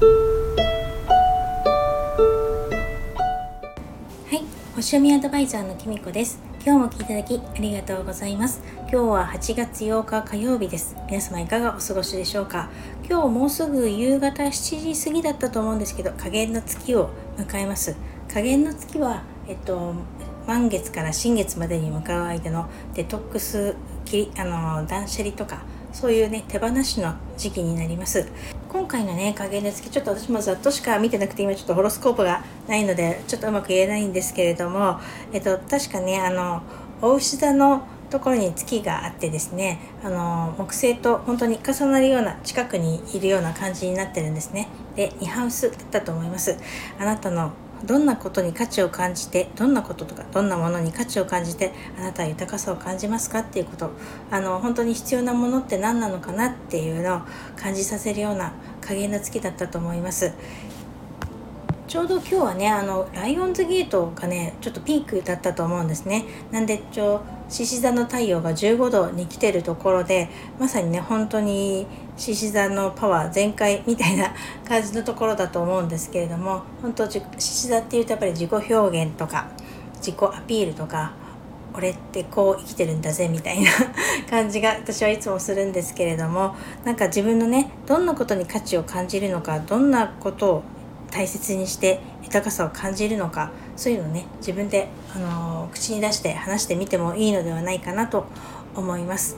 はい星読みアドバイザーのきみこです。今日も聞いただきありがとうございます。今日は8月8日火曜日です。皆様いかがお過ごしでしょうか？今日もうすぐ夕方7時過ぎだったと思うんですけど加減の月を迎えます。加減の月はえっと満月から新月までに向かう間のデトックスきあの断捨離とかそういうね手放しの時期になります。今回のね加減の月ちょっと私もざっとしか見てなくて今ちょっとホロスコープがないのでちょっとうまく言えないんですけれどもえっと確かねあのお牛座のところに月があってですねあの木星と本当に重なるような近くにいるような感じになってるんですね。で2ハウスだったと思います。あなたのどんなことに価値を感じてどんなこととかどんなものに価値を感じてあなたは豊かさを感じますかっていうこと。あの本当に必要なものって何なのかなっていうのを感じさせるような加減な月だったと思います。ちょうど今日はねあのライオンズゲートがねちょっとピークだったと思うんですね。なんでちょ獅子座の太陽が15度に来てるところでまさにね本当に獅子座のパワー全開みたいな感じのところだと思うんですけれども本当獅子座っていうとやっぱり自己表現とか自己アピールとか俺ってこう生きてるんだぜみたいな感じが私はいつもするんですけれどもなんか自分のねどんなことに価値を感じるのかどんなことを大切にして豊かさを感じるのかそういうのをね自分で、あのー、口に出して話してみてもいいのではないかなと思います。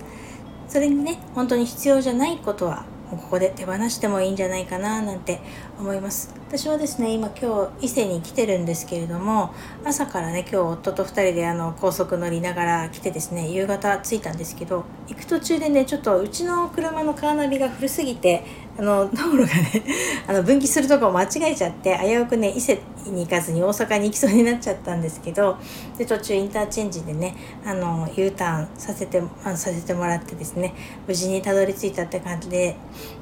それにね本当に必要じゃないことはここで手放してもいいんじゃないかななんて思います。私はですね今今日伊勢に来てるんですけれども朝からね今日夫と2人であの高速乗りながら来てですね夕方着いたんですけど行く途中でねちょっとうちの車のカーナビが古すぎてあの道路がね あの分岐するとこを間違えちゃって危うくね伊勢に行かずに大阪に行きそうになっちゃったんですけどで途中インターチェンジでねあの U ターンさせてあのさせてもらってですね無事にたどり着いたって感じで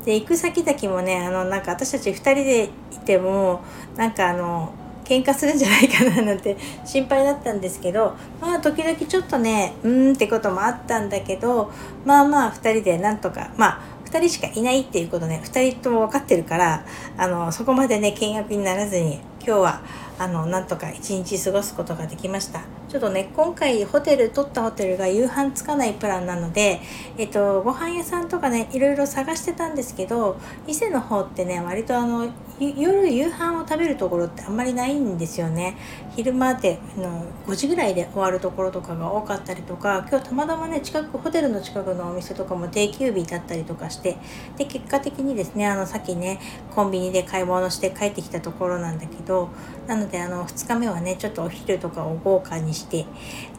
で行く先々もねあのなんか私たち2人でいてもなんかあの喧嘩するんじゃないかななんて 心配だったんですけどまあ時々ちょっとねうーんってこともあったんだけどまあまあ2人でなんとかまあ2人しかいないっていうことね2人とも分かってるからあのそこまでね見学にならずに今日はあのなんとか一日過ごすことができました。ちょっとね今回ホテル取ったホテルが夕飯つかないプランなのでえっとご飯屋さんとかねいろいろ探してたんですけど伊勢の方ってね割とあの夜夕飯を食べるところってあんまりないんですよね昼間での5時ぐらいで終わるところとかが多かったりとか今日たまたまね近くホテルの近くのお店とかも定休日だったりとかしてで結果的にですねあのさっきねコンビニで買い物して帰ってきたところなんだけどなのであの2日目はねちょっとお昼とかを豪華にして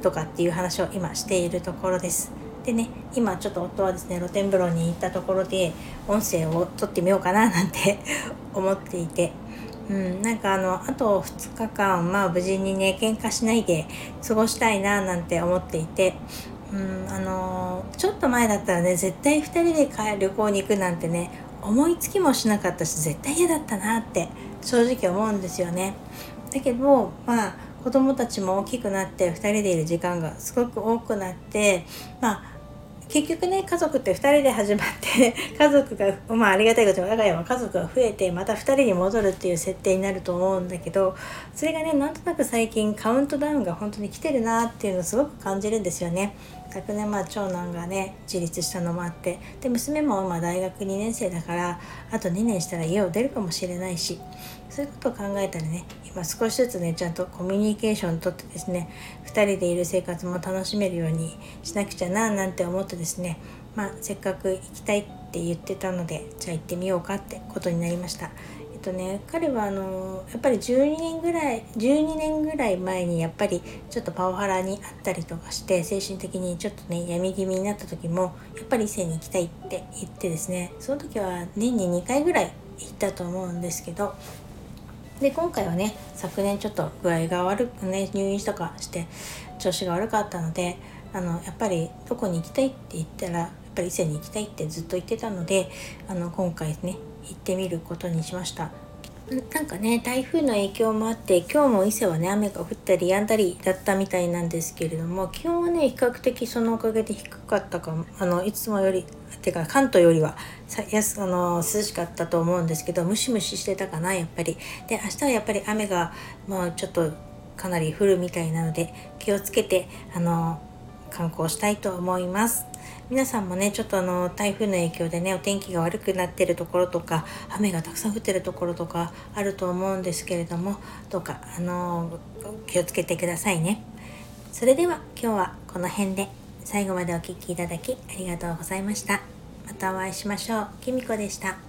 とかっていう話を今しているところです。でね今ちょっと夫はですね露天風呂に行ったところで音声を撮ってみようかななんて 思っていて。うん、なんかあのあと2日間まあ無事にね喧嘩しないで過ごしたいななんて思っていて、うん、あのちょっと前だったらね絶対2人で旅行に行くなんてね思いつきもしなかったし絶対嫌だったなって正直思うんですよね。だけどまあ子供たちも大きくなって2人でいる時間がすごく多くなってまあ結局ね家族って2人で始まって 家族がまあありがたいことに我が家は家族が増えてまた2人に戻るっていう設定になると思うんだけどそれがねなんとなく最近カウントダウンが本当に来てるなっていうのをすごく感じるんですよね。昨年まあ長男がね自立したのもあってで娘もまあ大学2年生だからあと2年したら家を出るかもしれないしそういうことを考えたらね今少しずつねちゃんとコミュニケーションとってですね2人でいる生活も楽しめるようにしなくちゃななんて思ってですねまあせっかく行きたいって言ってたのでじゃあ行ってみようかってことになりました。っとね彼はあのやっぱり12年ぐらい12年ぐらい前にやっぱりちょっとパワハラにあったりとかして精神的にちょっとね闇気味になった時もやっぱり伊勢に行きたいって言ってですねその時は年に2回ぐらい行ったと思うんですけどで今回はね昨年ちょっと具合が悪くね入院とかして調子が悪かったのであのやっぱりどこに行きたいって言ったらやっぱり伊勢に行きたいってずっと言ってたのであの今回ね行ってみることにしました。なんかね台風の影響もあって今日も伊勢はね雨が降ったり止んだりだったみたいなんですけれども気温はね比較的そのおかげで低かったかもあのいつもよりてか関東よりはさやすあの涼しかったと思うんですけどムシムシしてたかなやっぱり。で明日はやっぱり雨がもうちょっとかなり降るみたいなので気をつけてあの観光したいと思います。皆さんもねちょっとあの台風の影響でねお天気が悪くなってるところとか雨がたくさん降ってるところとかあると思うんですけれどもどうかあの気をつけてくださいね。それでは今日はこの辺で最後までお聴きいただきありがとうございました。またお会いしましょう。きみこでした。